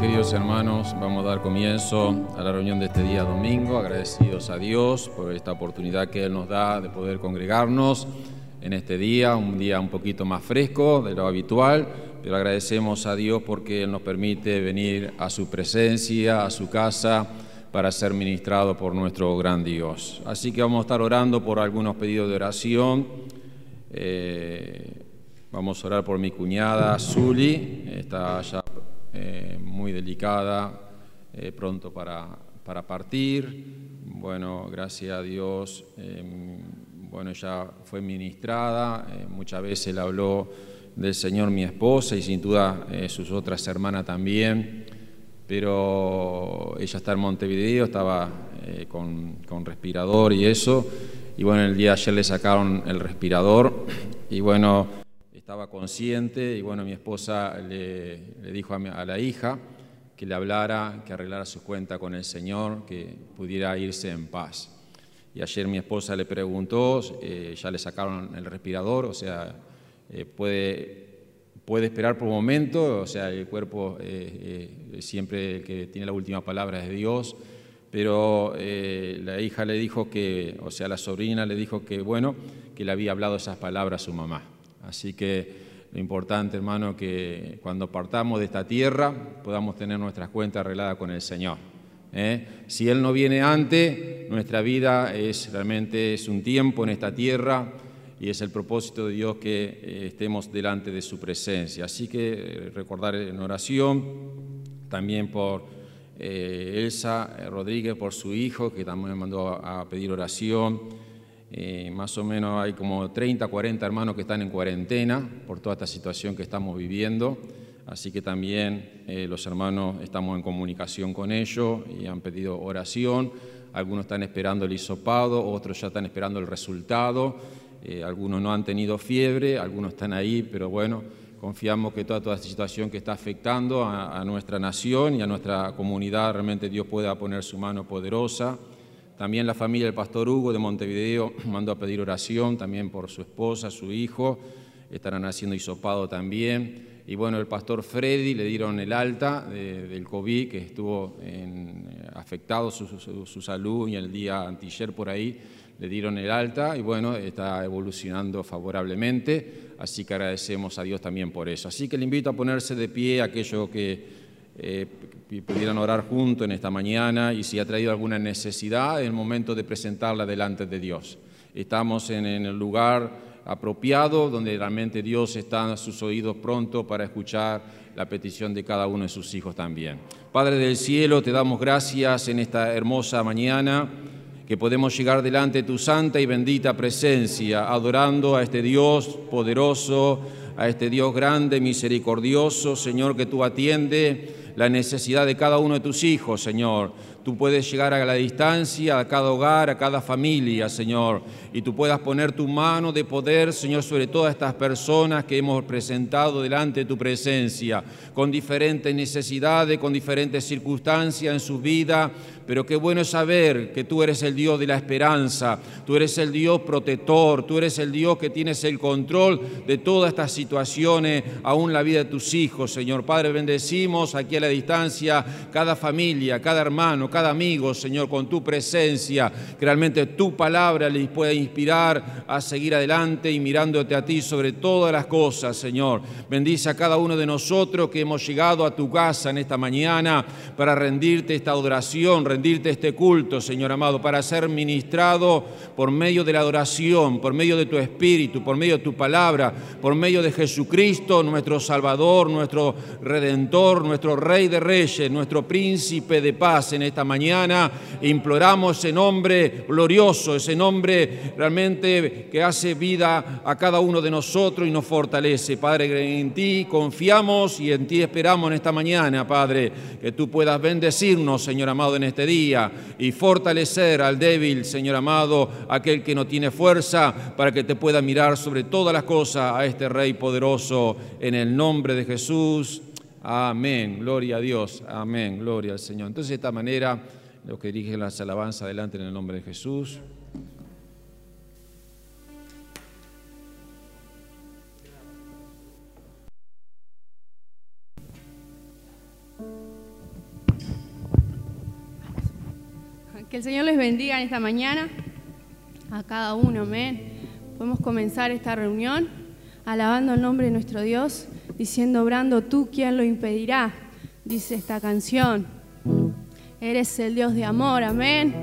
queridos hermanos. Vamos a dar comienzo a la reunión de este día domingo, agradecidos a Dios por esta oportunidad que Él nos da de poder congregarnos en este día, un día un poquito más fresco de lo habitual, pero agradecemos a Dios porque Él nos permite venir a su presencia, a su casa, para ser ministrado por nuestro gran Dios. Así que vamos a estar orando por algunos pedidos de oración. Eh, vamos a orar por mi cuñada Zuli, está ya eh, muy delicada, eh, pronto para, para, partir. Bueno, gracias a Dios, em, bueno, ella fue ministrada, muchas veces le habló del Señor mi esposa y sin duda sus otras hermanas también. Pero ella está en Montevideo, estaba eh, con, respirador y eso, y bueno, el día de ayer le sacaron el respirador. Y bueno, estaba consciente y bueno, mi esposa le, dijo a, la hija que le hablara, que arreglara su cuenta con el Señor, que pudiera irse en paz. Y ayer mi esposa le preguntó, eh, ya le sacaron el respirador, o sea, eh, puede puede esperar por un momento, o sea, el cuerpo eh, siempre que tiene la última palabra es Dios, pero la hija le dijo que, o sea, la sobrina le dijo que, bueno, que le había hablado esas palabras a su mamá. Así que lo importante, hermano, que cuando partamos de esta tierra podamos tener nuestras cuentas arregladas con el Señor. Si Él no viene antes, nuestra vida es realmente es un tiempo en esta tierra y es el propósito de Dios que eh, estemos delante de su presencia. Así que eh, recordar en oración también por eh, Elsa Rodríguez, por su hijo, que también me mandó a pedir oración. Más o menos hay como 30, 40 hermanos que están en cuarentena por toda esta situación que estamos viviendo. Así que también los hermanos estamos en comunicación con ellos y han pedido oración. Algunos están esperando el hisopado, otros ya están esperando el resultado. Eh, algunos no han tenido fiebre, algunos están ahí, pero bueno, confiamos que toda esta situación que está afectando a, nuestra nación y a nuestra comunidad, realmente Dios pueda poner su mano poderosa. También la familia del pastor Hugo de Montevideo mandó a pedir oración también por su esposa, su hijo, estarán haciendo hisopado también. Y bueno, el pastor Freddy le dieron el alta del COVID, que estuvo afectado su, salud y el día antiller por ahí le dieron el alta y bueno, está evolucionando favorablemente, así que agradecemos a Dios también por eso. Así que le invito a ponerse de pie aquellos que eh, pudieran orar juntos en esta mañana y si ha traído alguna necesidad, es el momento de presentarla delante de Dios. Estamos en, en el lugar apropiado donde realmente Dios está a sus oídos pronto para escuchar la petición de cada uno de sus hijos también. Padre del cielo, te damos gracias en esta hermosa mañana que podemos llegar delante de tu santa y bendita presencia, adorando a este Dios poderoso, a este Dios grande, misericordioso, Señor, que tú atiende la necesidad de cada uno de tus hijos, Señor. Tú puedes llegar a la distancia, a cada hogar, a cada familia, Señor, y tú puedas poner tu mano de poder, Señor, sobre todas estas personas que hemos presentado delante de tu presencia, con diferentes necesidades, con diferentes circunstancias en su vida, pero qué bueno es saber que tú eres el Dios de la esperanza, tú eres el Dios protector, tú eres el Dios que tienes el control de todas estas situaciones, aún la vida de tus hijos, Señor. Padre, bendecimos aquí a la distancia cada familia, cada hermano, cada amigo, Señor, con tu presencia, que realmente tu palabra les pueda inspirar a seguir adelante y mirándote a ti sobre todas las cosas, Señor. Bendice a cada uno de nosotros que hemos llegado a tu casa en esta mañana para rendirte esta adoración, rendirte este culto, Señor amado, para ser ministrado por medio de la adoración, por medio de tu Espíritu, por medio de tu palabra, por medio de Jesucristo, nuestro Salvador, nuestro Redentor, nuestro Rey de Reyes, nuestro Príncipe de paz en esta mañana. Imploramos ese nombre glorioso, ese nombre realmente que hace vida a cada uno de nosotros y nos fortalece. Padre, en ti confiamos y en ti esperamos en esta mañana, Padre, que tú puedas bendecirnos, Señor amado, en este día y fortalecer al débil, Señor amado, aquel que no tiene fuerza, para que te pueda mirar sobre todas las cosas a este Rey poderoso, en el nombre de Jesús. Amén, gloria a Dios, amén, gloria al Señor. Entonces, de esta manera, los que dirigen las alabanzas adelante en el nombre de Jesús. Que el Señor les bendiga en esta mañana, a cada uno, amén. Podemos comenzar esta reunión alabando el nombre de nuestro Dios, diciendo, obrando tú, ¿quién lo impedirá? Dice esta canción. Eres el Dios de amor, amén.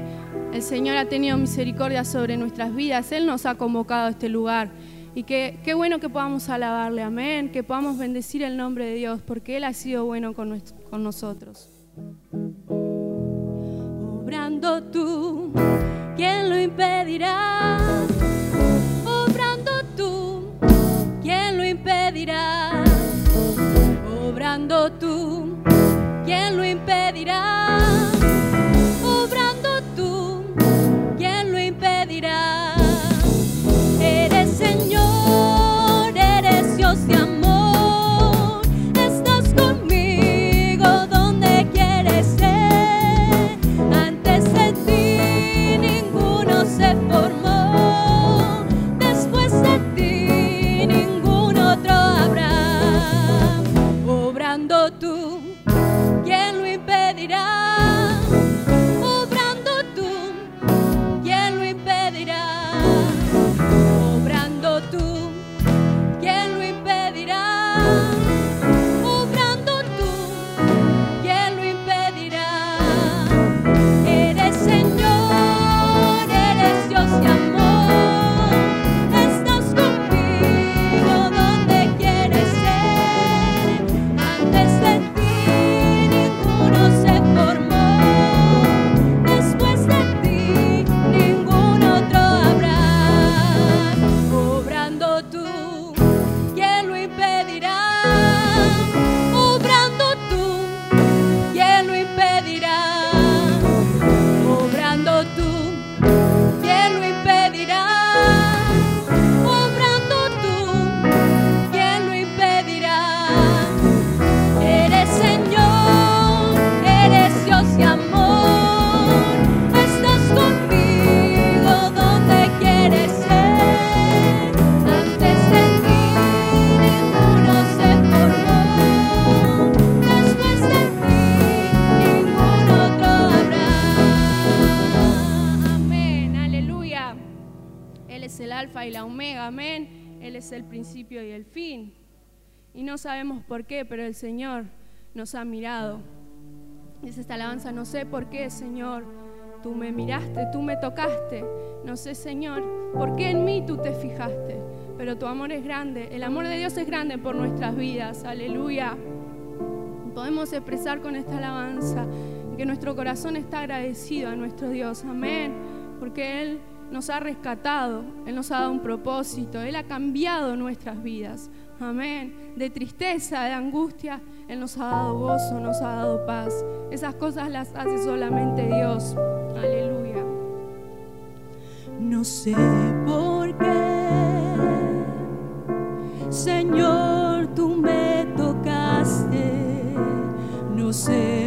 El Señor ha tenido misericordia sobre nuestras vidas, Él nos ha convocado a este lugar. Y que, qué bueno que podamos alabarle, amén, que podamos bendecir el nombre de Dios, porque Él ha sido bueno con, con nosotros obrando tú, ¿quién lo impedirá? Obrando tú, ¿quién lo impedirá? Obrando tú, ¿quién lo impedirá? Sabemos por qué, pero el Señor nos ha mirado. Dice esta alabanza, no sé por qué, Señor, tú me miraste, tú me tocaste. No sé, Señor, por qué en mí tú te fijaste. Pero tu amor es grande, el amor de Dios es grande por nuestras vidas. Aleluya. Podemos expresar con esta alabanza que nuestro corazón está agradecido a nuestro Dios. Amén. Porque Él nos ha rescatado, Él nos ha dado un propósito, Él ha cambiado nuestras vidas. Amén. De tristeza, de angustia, Él nos ha dado gozo, nos ha dado paz. Esas cosas las hace solamente Dios. Aleluya. No sé por qué, Señor, tú me tocaste. No sé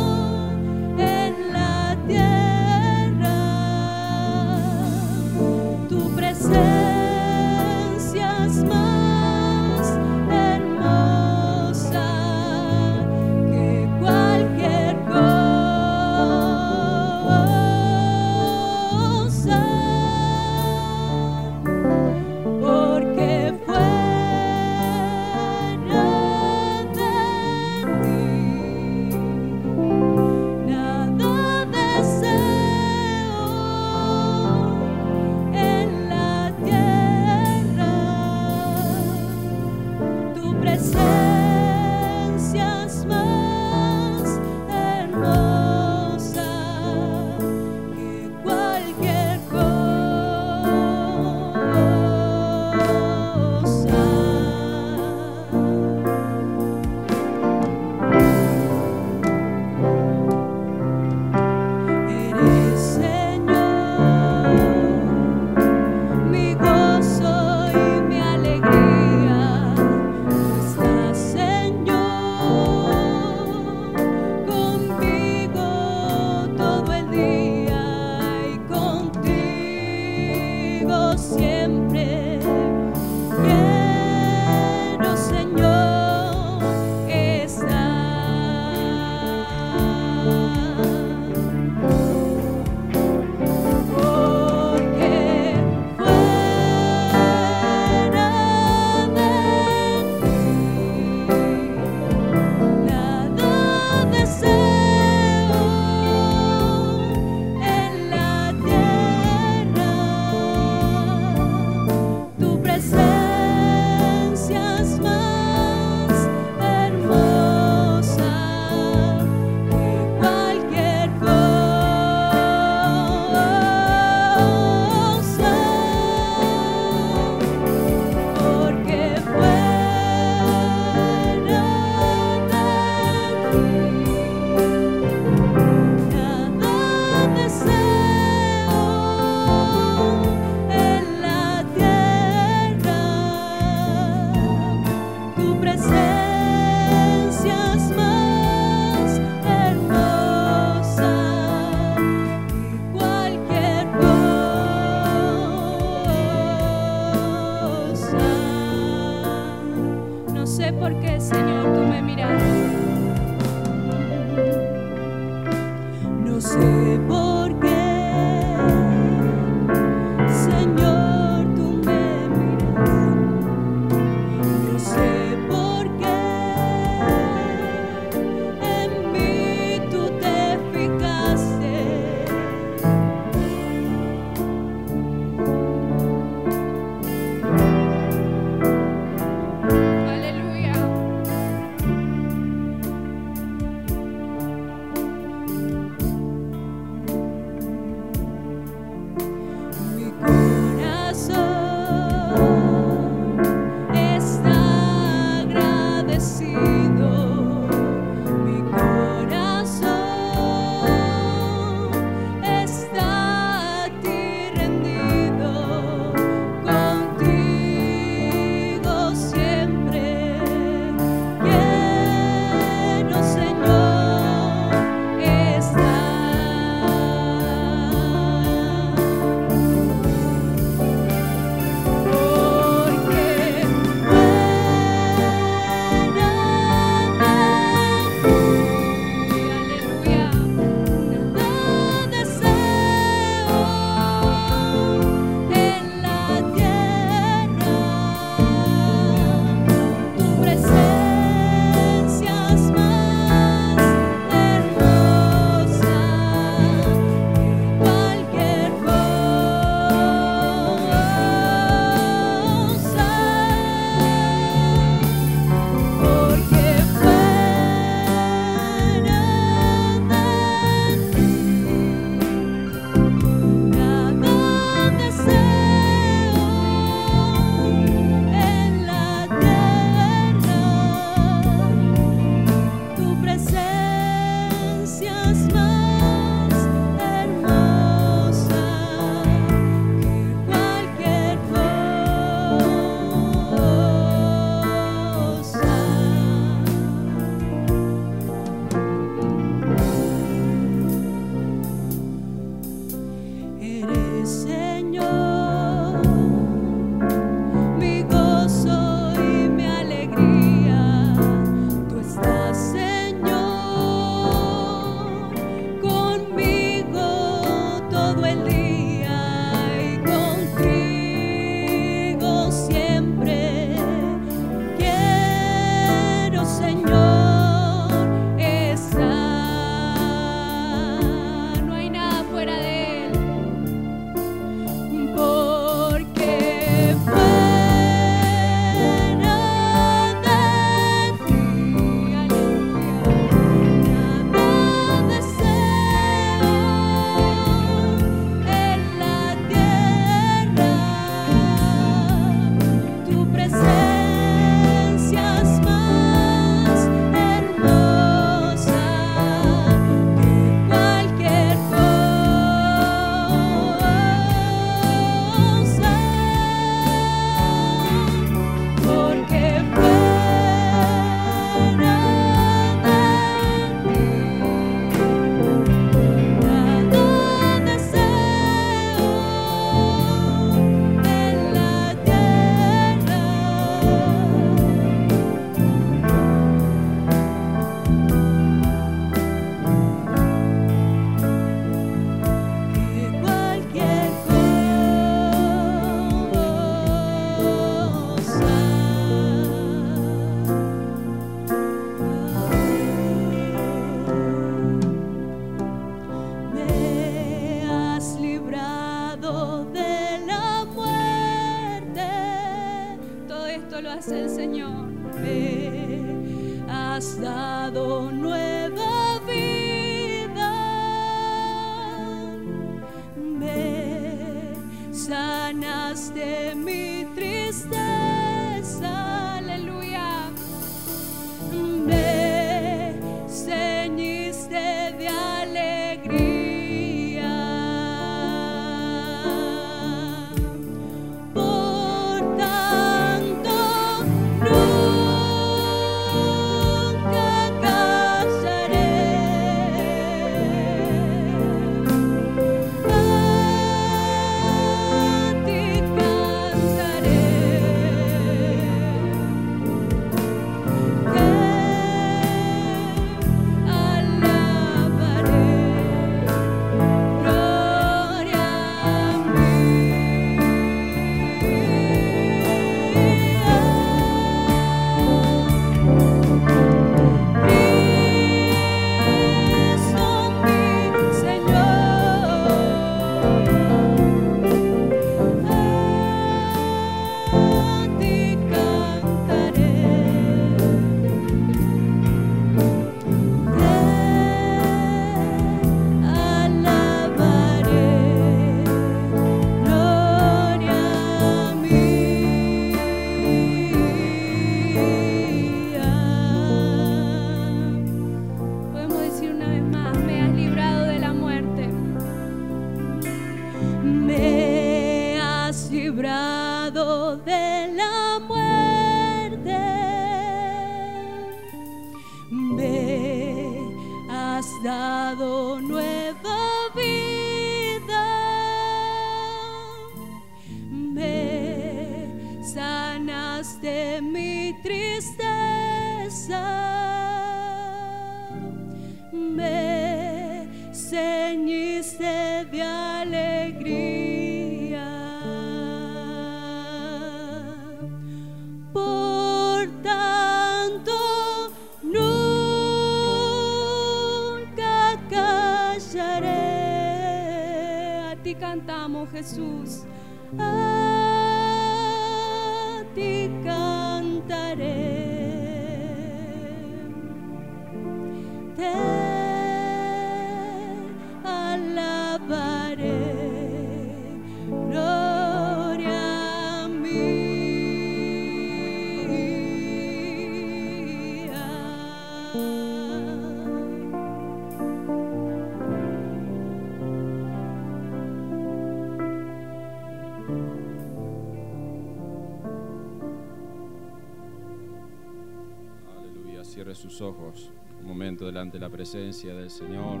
ojos. Un momento delante de la presencia del Señor.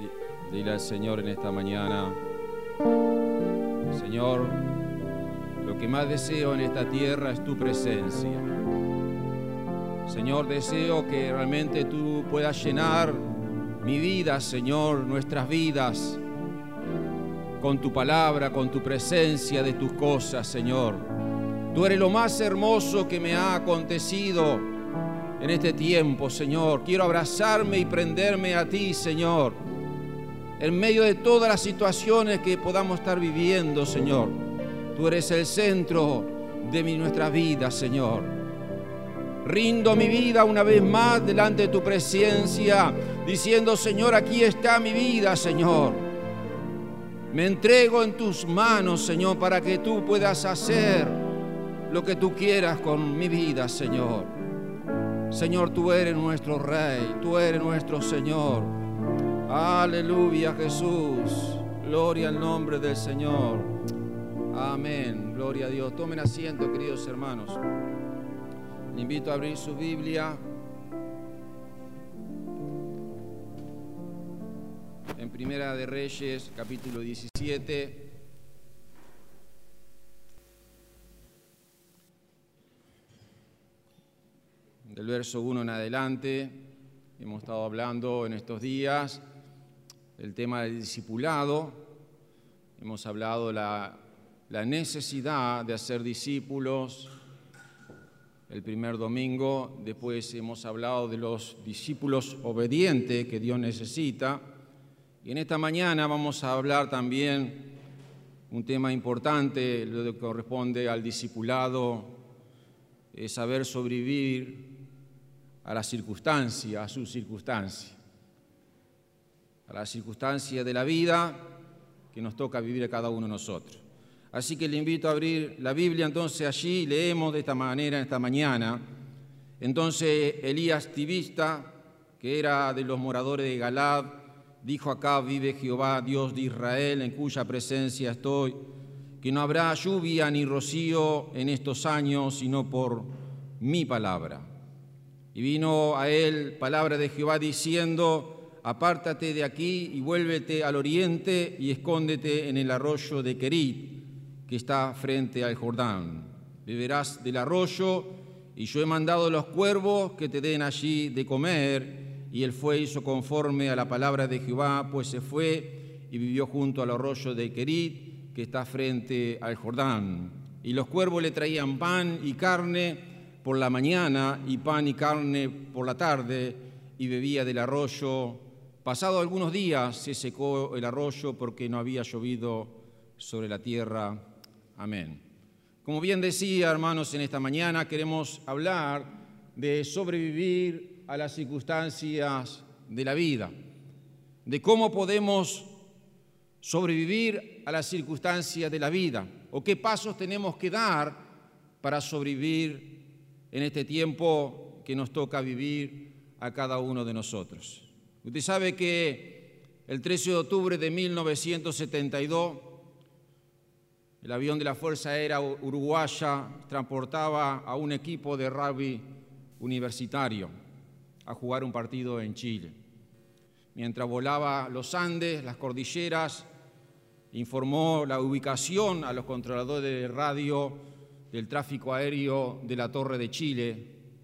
Di- Dile al Señor en esta mañana, Señor, lo que más deseo en esta tierra es tu presencia. Señor, deseo que realmente tú puedas llenar mi vida, Señor, nuestras vidas, con tu palabra, con tu presencia de tus cosas, Señor. Tú eres lo más hermoso que me ha acontecido en este tiempo, Señor. Quiero abrazarme y prenderme a ti, Señor. En medio de todas las situaciones que podamos estar viviendo, Señor. Tú eres el centro de mi, nuestra vida, Señor. Rindo mi vida una vez más delante de tu presencia, diciendo, Señor, aquí está mi vida, Señor. Me entrego en tus manos, Señor, para que tú puedas hacer lo que tú quieras con mi vida, Señor. Señor, tú eres nuestro Rey, tú eres nuestro Señor. Aleluya, Jesús. Gloria al nombre del Señor. Amén. Gloria a Dios. Tomen asiento, queridos hermanos. Le invito a abrir su Biblia. En Primera de Reyes, capítulo 17. Del verso 1 en adelante, hemos estado hablando en estos días del tema del discipulado. Hemos hablado de la, la necesidad de hacer discípulos el primer domingo. Después hemos hablado de los discípulos obedientes que Dios necesita. Y en esta mañana vamos a hablar también un tema importante, lo que corresponde al discipulado, es saber sobrevivir a la circunstancia, a su circunstancia, a la circunstancia de la vida que nos toca vivir a cada uno de nosotros. Así que le invito a abrir la Biblia, entonces allí leemos de esta manera esta mañana. Entonces Elías Tibista, que era de los moradores de Galad, dijo acá, vive Jehová, Dios de Israel, en cuya presencia estoy, que no habrá lluvia ni rocío en estos años, sino por mi palabra. Y vino a él palabra de Jehová diciendo, apártate de aquí y vuélvete al oriente y escóndete en el arroyo de Querit, que está frente al Jordán. Beberás del arroyo, y yo he mandado los cuervos que te den allí de comer. Y él fue, hizo conforme a la palabra de Jehová, pues se fue y vivió junto al arroyo de Querit, que está frente al Jordán. Y los cuervos le traían pan y carne por la mañana y pan y carne por la tarde, y bebía del arroyo. Pasado algunos días se secó el arroyo porque no había llovido sobre la tierra. Amén. Como bien decía, hermanos, en esta mañana queremos hablar de sobrevivir a las circunstancias de la vida, de cómo podemos sobrevivir a las circunstancias de la vida, o qué pasos tenemos que dar para sobrevivir en este tiempo que nos toca vivir a cada uno de nosotros. Usted sabe que el 13 de octubre de 1972 El avión de la Fuerza Aérea Uruguaya transportaba a un equipo de rugby universitario a jugar un partido en Chile. Mientras volaba los Andes, las cordilleras, informó la ubicación a los controladores de radio del tráfico aéreo de la Torre de Chile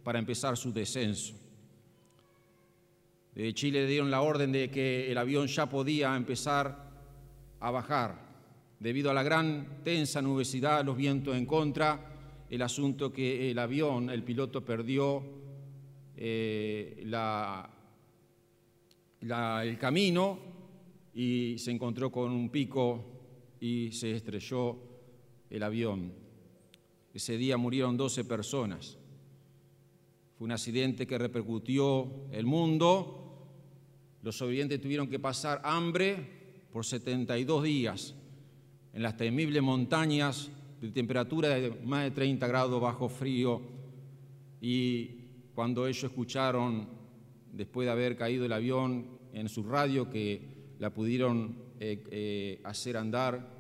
para empezar su descenso. De Chile le dieron la orden de que el avión ya podía empezar a bajar. Debido a la gran tensa nubosidad, los vientos en contra, el asunto que el avión, el piloto perdió eh, la, el camino y se encontró con un pico y se estrelló el avión. Ese día murieron 12 personas. Fue un accidente que repercutió el mundo. Los sobrevivientes tuvieron que pasar hambre por 72 días en las temibles montañas de temperatura de más de 30 grados bajo frío. Y cuando ellos escucharon, después de haber caído el avión en su radio, que la pudieron eh, eh, hacer andar,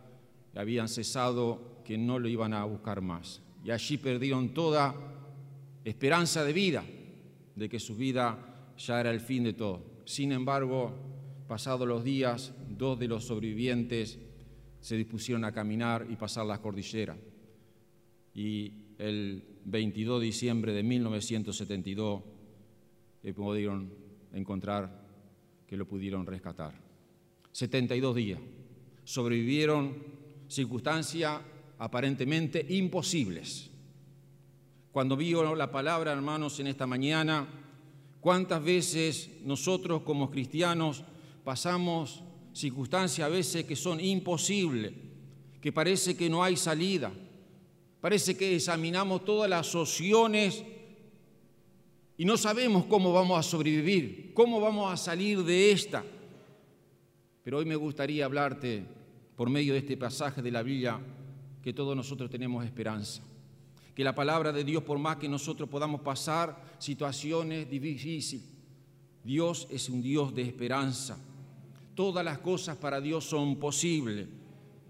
habían cesado, que no lo iban a buscar más. Y allí perdieron toda esperanza de vida, de que su vida ya era el fin de todo. Sin embargo, pasados los días, dos de los sobrevivientes se dispusieron a caminar y pasar las cordilleras. Y el 22 de diciembre de 1972 eh, pudieron encontrar que lo pudieron rescatar. 72 días. Sobrevivieron circunstancias aparentemente imposibles. Cuando vio la palabra, hermanos, en esta mañana, cuántas veces nosotros como cristianos pasamos circunstancias a veces que son imposibles, que parece que no hay salida, parece que examinamos todas las opciones y no sabemos cómo vamos a sobrevivir, cómo vamos a salir de esta. Pero hoy me gustaría hablarte por medio de este pasaje de la Biblia que todos nosotros tenemos esperanza. Que la palabra de Dios, por más que nosotros podamos pasar situaciones difíciles, Dios es un Dios de esperanza. Todas las cosas para Dios son posibles.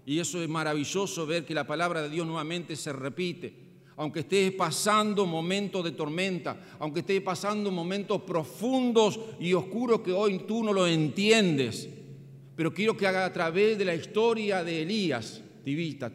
Y eso es maravilloso ver que la palabra de Dios nuevamente se repite aunque estés pasando momentos de tormenta, aunque estés pasando momentos profundos y oscuros que hoy tú no lo entiendes. Pero quiero que haga a través de la historia de Elías,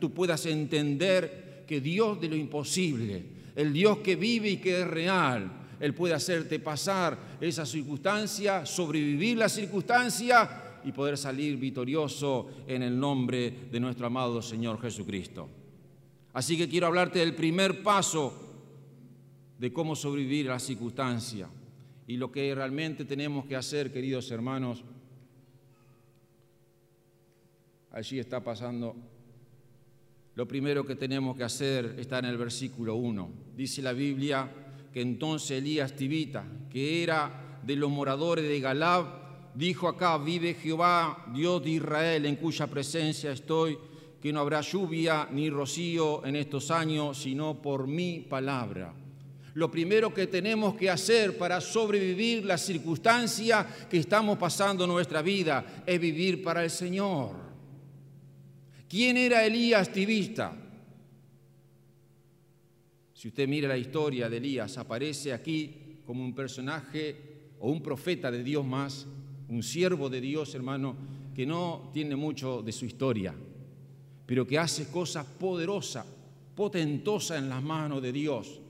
Tú puedas entender que Dios de lo imposible, el Dios que vive y que es real, Él puede hacerte pasar esa circunstancia, sobrevivir la circunstancia y poder salir victorioso en el nombre de nuestro amado Señor Jesucristo. Así que quiero hablarte del primer paso de cómo sobrevivir a la circunstancia. Y lo que realmente tenemos que hacer, queridos hermanos, allí está pasando. Lo primero que tenemos que hacer está en el versículo 1. Dice la Biblia que entonces Elías Tibita, que era de los moradores de Galab, dijo acá, vive Jehová, Dios de Israel, en cuya presencia estoy que no habrá lluvia ni rocío en estos años, sino por mi palabra. Lo primero que tenemos que hacer para sobrevivir la circunstancia que estamos pasando en nuestra vida es vivir para el Señor. ¿Quién era Elías Tibista? Si usted mira la historia de Elías, aparece aquí como un personaje o un profeta de Dios más, un siervo de Dios, hermano, que no tiene mucho de su historia pero que hace cosas poderosas, potentosas en las manos de Dios.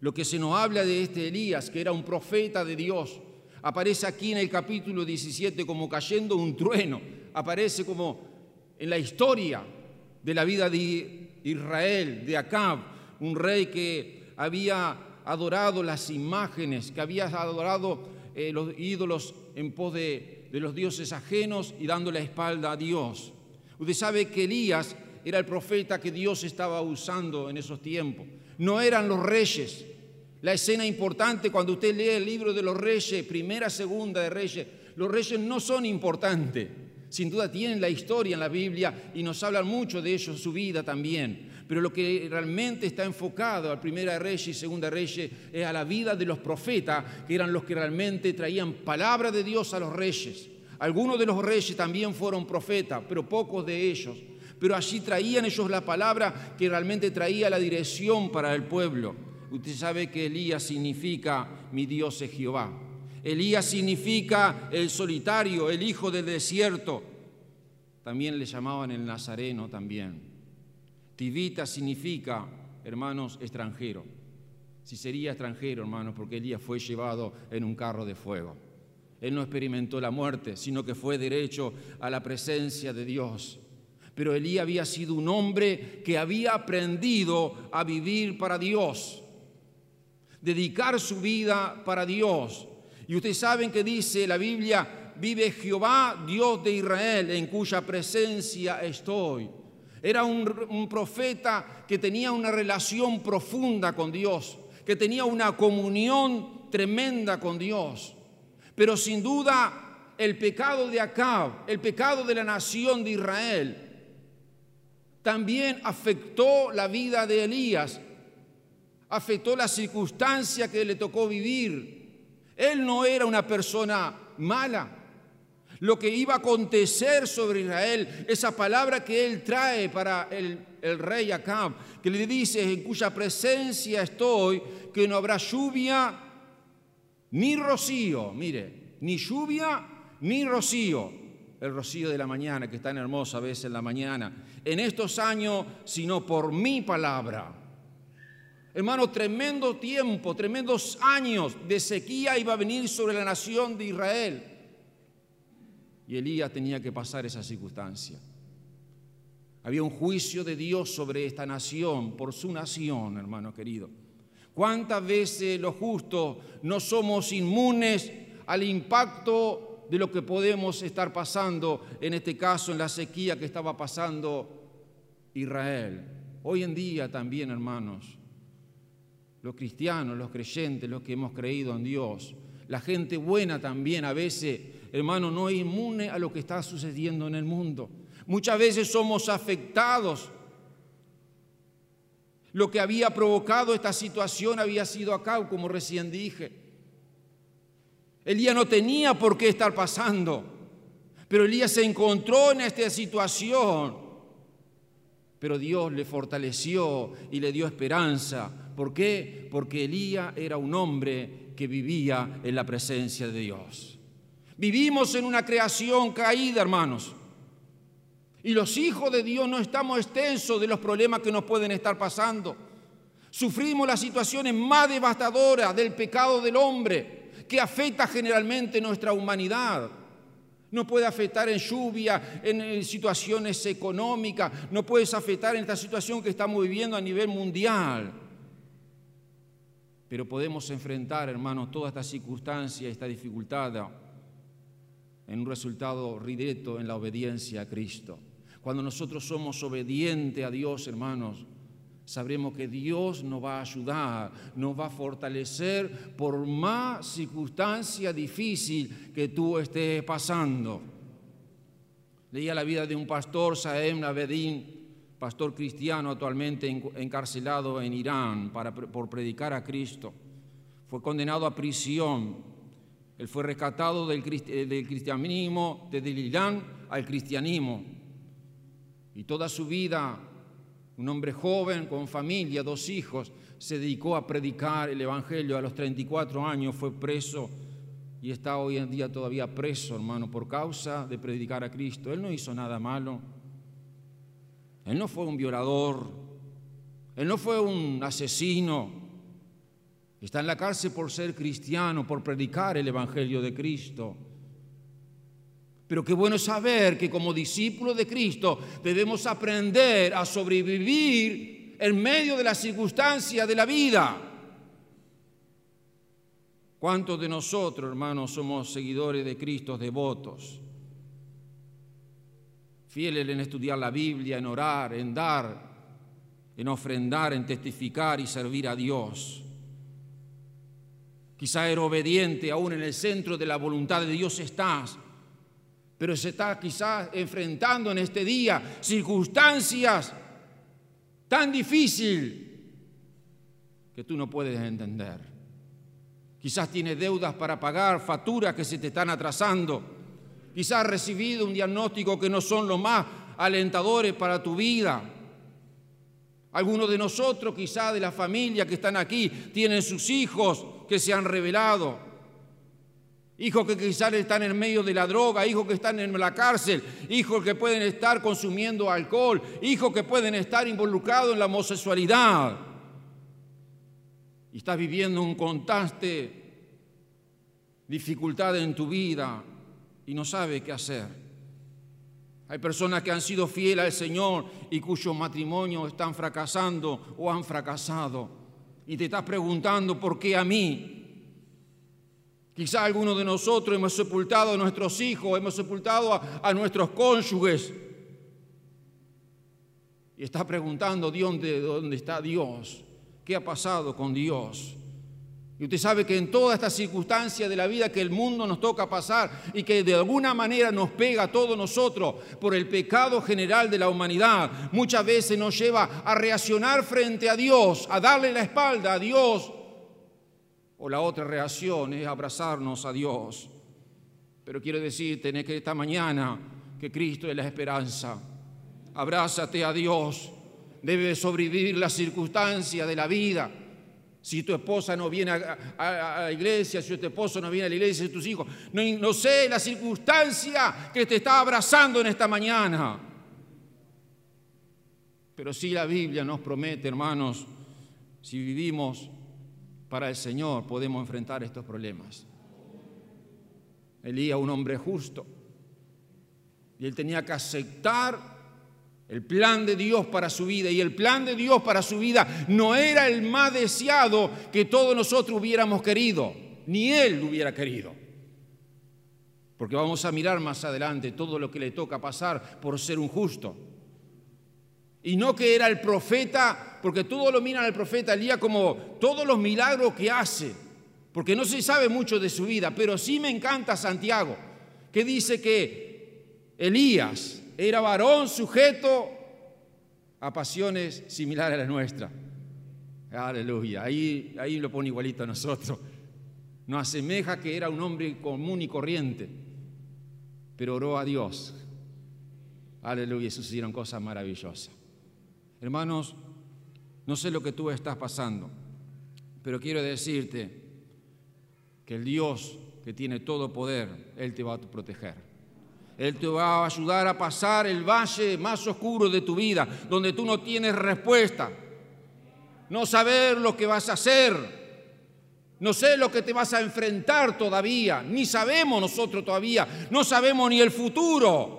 Lo que se nos habla de este Elías, que era un profeta de Dios, aparece aquí en el capítulo 17 como cayendo un trueno, aparece como en la historia de la vida de Israel, de Acab, un rey que había adorado las imágenes, que había adorado eh, los ídolos en pos de, de los dioses ajenos y dando la espalda a Dios. Usted sabe que Elías era el profeta que Dios estaba usando en esos tiempos. No eran los reyes. La escena importante cuando usted lee el libro de los reyes, primera, segunda de reyes, los reyes no son importantes. Sin duda tienen la historia en la Biblia y nos hablan mucho de ellos, su vida también. Pero lo que realmente está enfocado al primera Reyes y segunda Reyes es a la vida de los profetas, que eran los que realmente traían palabra de Dios a los reyes. Algunos de los reyes también fueron profetas, pero pocos de ellos. pero allí traían ellos la palabra que realmente traía la dirección para el pueblo. Usted sabe que Elías significa mi Dios es Jehová. Elías significa el solitario, el hijo del desierto. También le llamaban el nazareno también. Tibita significa, hermanos, extranjero. Si sería extranjero, hermanos, porque Elías fue llevado en un carro de fuego. Él no experimentó la muerte, sino que fue derecho a la presencia de Dios. Pero Elías había sido un hombre que había aprendido a vivir para Dios, dedicar su vida para Dios. Y ustedes saben que dice la Biblia, vive Jehová, Dios de Israel, en cuya presencia estoy. Era un, profeta que tenía una relación profunda con Dios que tenía una comunión tremenda con Dios. Pero sin duda el pecado de Acab, el pecado de la nación de Israel, también afectó la vida de Elías, afectó la circunstancia que le tocó vivir. Él no era una persona mala. Lo que iba a acontecer sobre Israel, esa palabra que él trae para el el rey Acab, que le dice, en cuya presencia estoy, que no habrá lluvia ni rocío, mire, ni lluvia ni rocío, el rocío de la mañana, que es tan hermoso a veces en la mañana, en estos años, sino por mi palabra. Hermano, tremendo tiempo, tremendos años de sequía iba a venir sobre la nación de Israel. Y Elías tenía que pasar esa circunstancia. Había un juicio de Dios sobre esta nación, por su nación, hermano querido. ¿Cuántas veces los justos no somos inmunes al impacto de lo que podemos estar pasando, en este caso en la sequía que estaba pasando Israel? Hoy en día también, hermanos, los cristianos, los creyentes, los que hemos creído en Dios, la gente buena también a veces, hermano, no es inmune a lo que está sucediendo en el mundo. Muchas veces somos afectados. Lo que había provocado esta situación había sido acá, como recién dije. Elías no tenía por qué estar pasando, pero Elías se encontró en esta situación. Pero Dios le fortaleció y le dio esperanza. ¿Por qué? Porque Elías era un hombre que vivía en la presencia de Dios. Vivimos en una creación caída, hermanos. Y los hijos de Dios no estamos extensos de los problemas que nos pueden estar pasando. Sufrimos las situaciones más devastadoras del pecado del hombre, que afecta generalmente nuestra humanidad. No puede afectar en lluvia, en situaciones económicas, no puede afectar en esta situación que estamos viviendo a nivel mundial. Pero podemos enfrentar, hermanos, toda esta circunstancia, esta dificultad, en un resultado directo en la obediencia a Cristo. Cuando nosotros somos obedientes a Dios, hermanos, sabremos que Dios nos va a ayudar, nos va a fortalecer por más circunstancia difícil que tú estés pasando. Leía la vida de un pastor, Saem Abedin, pastor cristiano actualmente encarcelado en Irán para, por predicar a Cristo. Fue condenado a prisión. Él fue rescatado del, del cristianismo, desde Irán al cristianismo y toda su vida, un hombre joven, con familia, dos hijos, se dedicó a predicar el Evangelio. A los 34 años fue preso y está hoy en día todavía preso, hermano, por causa de predicar a Cristo. Él no hizo nada malo. Él no fue un violador. Él no fue un asesino. Está en la cárcel por ser cristiano, por predicar el Evangelio de Cristo. Pero qué bueno saber que como discípulos de Cristo debemos aprender a sobrevivir en medio de las circunstancias de la vida. ¿Cuántos de nosotros, hermanos, somos seguidores de Cristo, devotos? Fieles en estudiar la Biblia, en orar, en dar, en ofrendar, en testificar y servir a Dios. Quizá eres obediente, aún en el centro de la voluntad de Dios estás, pero se está quizás enfrentando en este día circunstancias tan difíciles que tú no puedes entender. Quizás tienes deudas para pagar, facturas que se te están atrasando. Quizás has recibido un diagnóstico que no son los más alentadores para tu vida. Algunos de nosotros, quizá de la familia que están aquí, tienen sus hijos que se han revelado. Hijos que quizás están en medio de la droga, hijos que están en la cárcel, hijos que pueden estar consumiendo alcohol, hijos que pueden estar involucrados en la homosexualidad. Y estás viviendo un constante dificultad en tu vida y no sabes qué hacer. Hay personas que han sido fieles al Señor y cuyos matrimonios están fracasando o han fracasado. Y te estás preguntando por qué a mí. Quizá algunos de nosotros hemos sepultado a nuestros hijos, hemos sepultado a, nuestros cónyuges. Y está preguntando ¿dónde, dónde está Dios, qué ha pasado con Dios. Y usted sabe que en toda esta circunstancia de la vida que el mundo nos toca pasar y que de alguna manera nos pega a todos nosotros por el pecado general de la humanidad, muchas veces nos lleva a reaccionar frente a Dios, a darle la espalda a Dios o la otra reacción es abrazarnos a Dios. Pero quiero decirte que esta mañana que Cristo es la esperanza. Abrázate a Dios. Debe sobrevivir la circunstancia de la vida. Si tu esposa no viene a, la iglesia, si tu esposo no viene a la iglesia, si tus hijos. No, sé la circunstancia que te está abrazando en esta mañana. Pero sí la Biblia nos promete, hermanos, si vivimos para el Señor podemos enfrentar estos problemas. Elías, un hombre justo, y él tenía que aceptar el plan de Dios para su vida. Y el plan de Dios para su vida no era el más deseado que todos nosotros hubiéramos querido, ni él lo hubiera querido. Porque vamos a mirar más adelante todo lo que le toca pasar por ser un justo. Y no que era el profeta, porque todos lo miran al profeta Elías como todos los milagros que hace, porque no se sabe mucho de su vida, pero sí me encanta Santiago, que dice que Elías era varón sujeto a pasiones similares a las nuestras. Aleluya, ahí, ahí lo pone igualito a nosotros. Nos asemeja que era un hombre común y corriente, pero oró a Dios. Aleluya, y sucedieron cosas maravillosas. Hermanos, no sé lo que tú estás pasando, pero quiero decirte que el Dios que tiene todo poder, Él te va a proteger. Él te va a ayudar a pasar el valle más oscuro de tu vida, donde tú no tienes respuesta, no saber lo que vas a hacer, no sé lo que te vas a enfrentar todavía, ni sabemos nosotros todavía, no sabemos ni el futuro.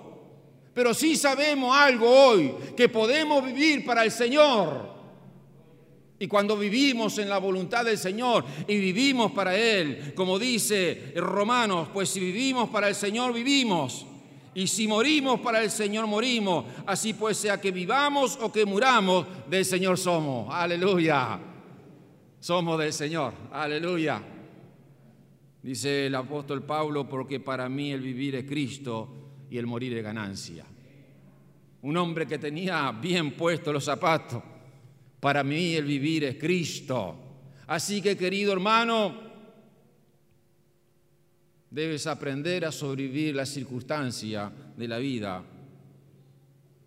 Pero sí sabemos algo hoy, que podemos vivir para el Señor. Y cuando vivimos en la voluntad del Señor y vivimos para Él, como dice Romanos, pues si vivimos para el Señor, vivimos. Y si morimos para el Señor, morimos. Así pues, sea que vivamos o que muramos, del Señor somos. Aleluya. Somos del Señor. Aleluya. Dice el apóstol Pablo, porque para mí el vivir es Cristo y el morir es ganancia. Un hombre que tenía bien puestos los zapatos. Para mí el vivir es Cristo. Así que querido hermano, debes aprender a sobrevivir la circunstancia de la vida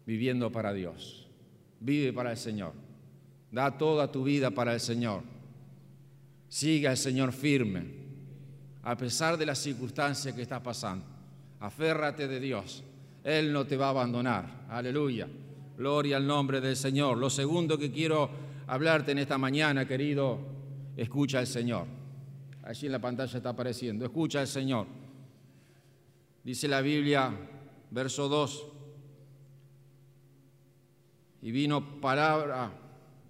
viviendo para Dios. Vive para el Señor. Da toda tu vida para el Señor. Sigue al Señor firme, a pesar de las circunstancias que estás pasando aférrate de Dios. Él no te va a abandonar. Aleluya. Gloria al nombre del Señor. Lo segundo que quiero hablarte en esta mañana, querido, escucha al Señor. Allí en la pantalla está apareciendo. Escucha al Señor. Dice la Biblia, verso 2. Y vino palabra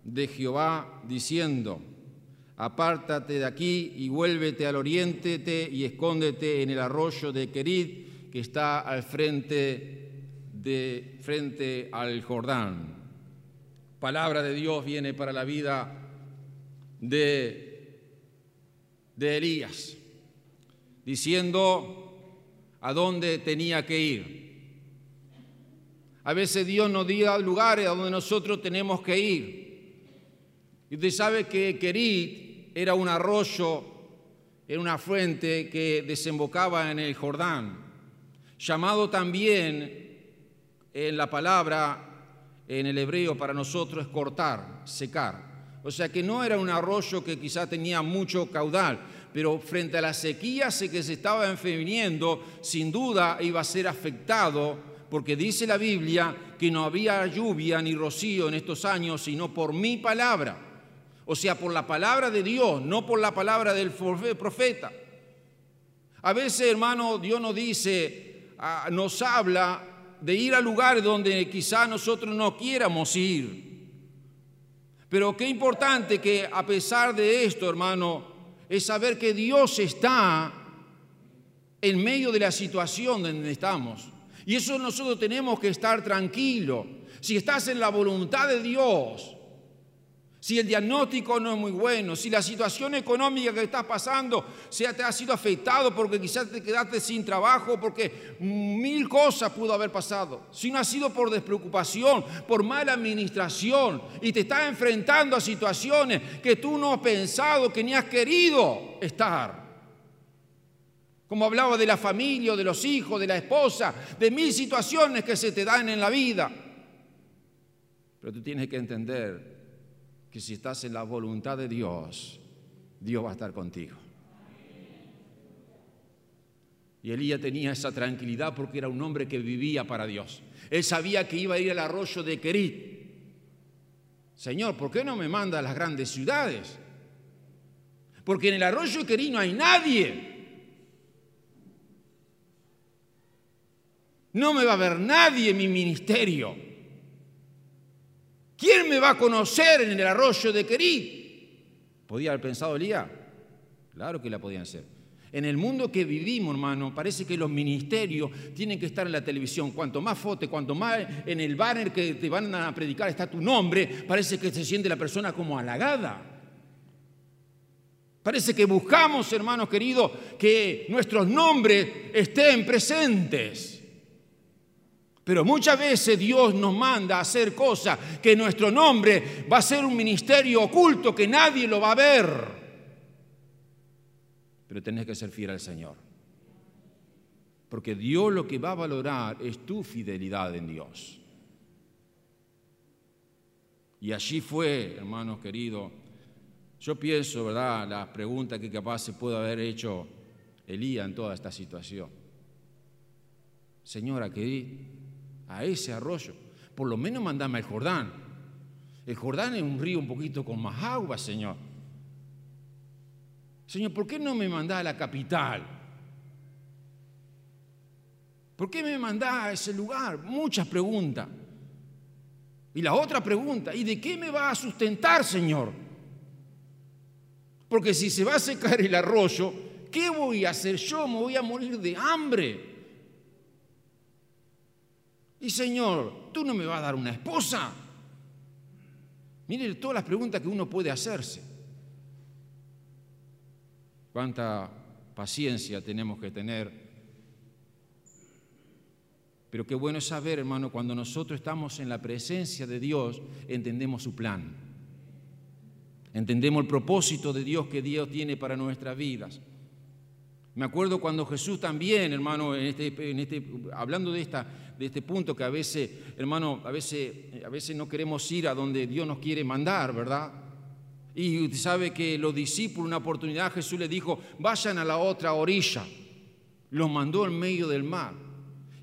de Jehová diciendo, apártate de aquí y vuélvete al oriente y escóndete en el arroyo de Querid que está al frente, de, frente al Jordán. Palabra de Dios viene para la vida de, de Elías, diciendo a dónde tenía que ir. A veces Dios nos da lugares a donde nosotros tenemos que ir. Y usted sabe que Querit era un arroyo, era una fuente que desembocaba en el Jordán llamado también en la palabra en el hebreo para nosotros es cortar, secar. O sea que no era un arroyo que quizá tenía mucho caudal, pero frente a la sequía que se estaba enfermiendo, sin duda iba a ser afectado, porque dice la Biblia que no había lluvia ni rocío en estos años, sino por mi palabra. O sea, por la palabra de Dios, no por la palabra del profeta. A veces, hermano, Dios nos dice, ah, nos habla de ir a lugares donde quizá nosotros no quiéramos ir. Pero qué importante que a pesar de esto, hermano, es saber que Dios está en medio de la situación donde estamos. Y eso nosotros tenemos que estar tranquilos. Si estás en la voluntad de Dios, si el diagnóstico no es muy bueno, si la situación económica que estás pasando se te ha sido afectado porque quizás te quedaste sin trabajo, porque mil cosas pudo haber pasado, si no ha sido por despreocupación, por mala administración y te estás enfrentando a situaciones que tú no has pensado, que ni has querido estar. Como hablaba de la familia, de los hijos, de la esposa, de mil situaciones que se te dan en la vida. Pero tú tienes que entender que si estás en la voluntad de Dios, Dios va a estar contigo. Y Elías tenía esa tranquilidad porque era un hombre que vivía para Dios. Él sabía que iba a ir al arroyo de Querit. Señor, ¿por qué no me manda a las grandes ciudades? Porque en el arroyo de Querit no hay nadie. No me va a ver nadie en mi ministerio. ¿Quién me va a conocer en el arroyo de Querí? ¿Podía haber pensado Elías? Claro que la podían hacer. En el mundo que vivimos, hermano, parece que los ministerios tienen que estar en la televisión. Cuanto más fotos, cuanto más en el banner que te van a predicar está tu nombre, parece que se siente la persona como halagada. Parece que buscamos, hermanos queridos, que nuestros nombres estén presentes. Pero muchas veces Dios nos manda a hacer cosas que nuestro nombre va a ser un ministerio oculto que nadie lo va a ver. Pero tenés que ser fiel al Señor. Porque Dios lo que va a valorar es tu fidelidad en Dios. Y allí fue, hermanos queridos, yo pienso, ¿verdad?, la pregunta que capaz se puede haber hecho Elías en toda esta situación. Señora, ¿qué a ese arroyo. Por lo menos mandame al Jordán. El Jordán es un río un poquito con más agua, Señor. Señor, ¿por qué no me mandás a la capital? ¿Por qué me mandás a ese lugar? Muchas preguntas. Y la otra pregunta, ¿y de qué me va a sustentar, Señor? Porque si se va a secar el arroyo, ¿qué voy a hacer yo? Me voy a morir de hambre. Y Señor, tú no me vas a dar una esposa. Mire todas las preguntas que uno puede hacerse. Cuánta paciencia tenemos que tener. Pero qué bueno es saber, hermano, cuando nosotros estamos en la presencia de Dios, entendemos su plan. Entendemos el propósito de Dios que Dios tiene para nuestras vidas. Me acuerdo cuando Jesús también, hermano, en este, en este, hablando de, esta, de este punto que a veces, hermano, a veces, a veces no queremos ir a donde Dios nos quiere mandar, ¿verdad? Y usted sabe que los discípulos, una oportunidad, Jesús les dijo, vayan a la otra orilla. Los mandó en medio del mar.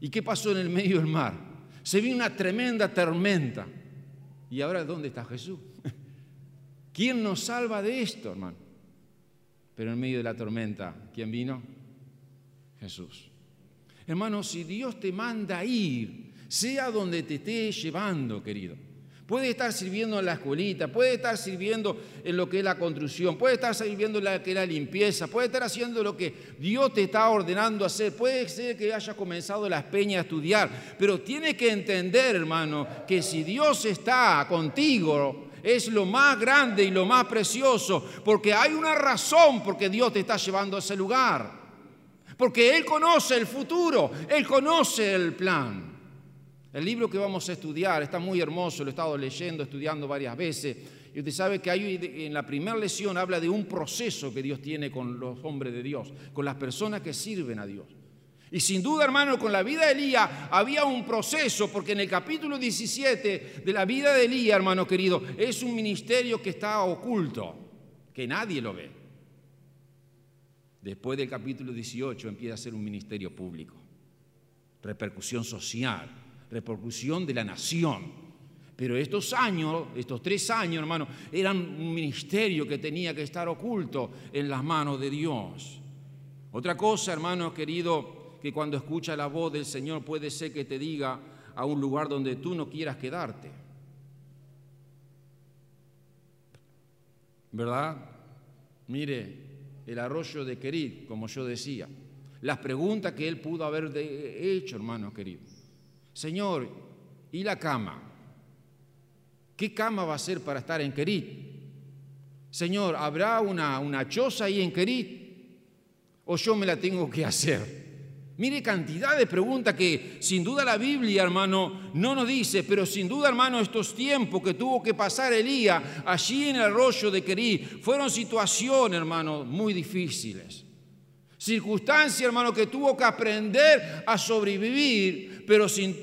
¿Y qué pasó en el medio del mar? Se vio una tremenda tormenta. ¿Y ahora dónde está Jesús? ¿Quién nos salva de esto, hermano? Pero en medio de la tormenta, ¿quién vino? Jesús. Hermano, si Dios te manda ir, sea donde te esté llevando, querido. Puede estar sirviendo en la escuelita, puede estar sirviendo en lo que es la construcción, puede estar sirviendo en lo que es la limpieza, puede estar haciendo lo que Dios te está ordenando hacer, puede ser que hayas comenzado las peñas a estudiar, pero tienes que entender, hermano, que si Dios está contigo, es lo más grande y lo más precioso, porque hay una razón por qué Dios te está llevando a ese lugar. Porque Él conoce el futuro, Él conoce el plan. El libro que vamos a estudiar está muy hermoso, lo he estado leyendo, estudiando varias veces. Y usted sabe que hay, en la primera lección habla de un proceso que Dios tiene con los hombres de Dios, con las personas que sirven a Dios. Y sin duda, hermano, con la vida de Elías había un proceso, porque en el capítulo 17 de la vida de Elías, hermano querido, es un ministerio que está oculto, que nadie lo ve. Después del capítulo 18 empieza a ser un ministerio público, repercusión social, repercusión de la nación. Pero estos años, estos tres años, hermano, eran un ministerio que tenía que estar oculto en las manos de Dios. Otra cosa, hermano querido, que cuando escucha la voz del Señor puede ser que te diga a un lugar donde tú no quieras quedarte. ¿Verdad? Mire, el arroyo de Querid, como yo decía, las preguntas que él pudo haber hecho, hermano querido. Señor, ¿y la cama? ¿Qué cama va a ser para estar en Querid? Señor, ¿habrá una, una choza ahí en Querid? ¿O yo me la tengo que hacer? Mire cantidad de preguntas que sin duda la Biblia, hermano, no nos dice, pero sin duda, hermano, estos tiempos que tuvo que pasar Elías allí en el arroyo de Querí fueron situaciones, hermano, muy difíciles. Circunstancias, hermano, que tuvo que aprender a sobrevivir, pero sin,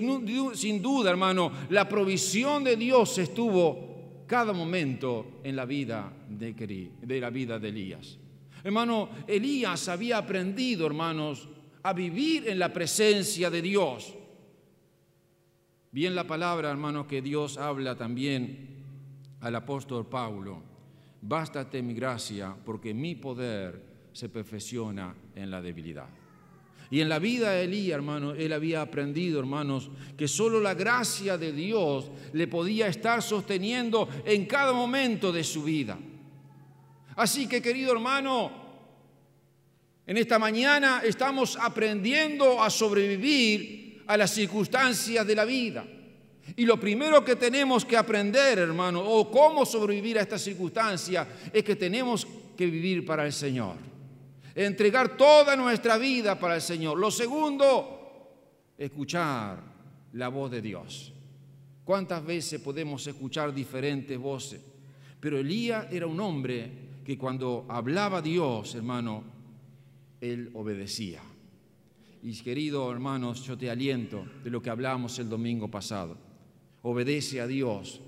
sin duda, hermano, la provisión de Dios estuvo cada momento en la vida de, de la vida de Elías. Hermano, Elías había aprendido, hermanos, a vivir en la presencia de Dios. Bien la palabra, hermano, que Dios habla también al apóstol Pablo. Bástate mi gracia, porque mi poder se perfecciona en la debilidad. Y en la vida de Elías, hermano, él había aprendido, hermanos, que solo la gracia de Dios le podía estar sosteniendo en cada momento de su vida. Así que, querido hermano, en esta mañana estamos aprendiendo a sobrevivir a las circunstancias de la vida. Y lo primero que tenemos que aprender, hermano, o cómo sobrevivir a esta circunstancia, es que tenemos que vivir para el Señor. Entregar toda nuestra vida para el Señor. Lo segundo, escuchar la voz de Dios. ¿Cuántas veces podemos escuchar diferentes voces? Pero Elías era un hombre que cuando hablaba Dios, hermano, él obedecía. Y querido hermanos, yo te aliento de lo que hablábamos el domingo pasado. Obedece a Dios.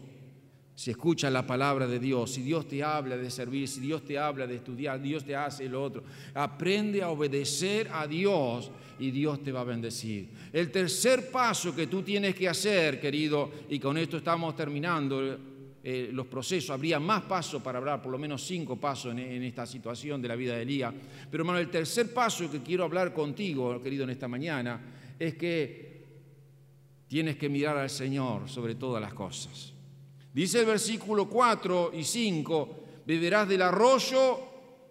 Si escucha la palabra de Dios, si Dios te habla de servir, si Dios te habla de estudiar, Dios te hace lo otro. Aprende a obedecer a Dios y Dios te va a bendecir. El tercer paso que tú tienes que hacer, querido, y con esto estamos terminando, eh, los procesos, habría más pasos para hablar, por lo menos cinco pasos en, esta situación de la vida de Elías. Pero hermano, el tercer paso que quiero hablar contigo, querido, en esta mañana, es que tienes que mirar al Señor sobre todas las cosas. Dice el versículo 4 y 5, beberás del arroyo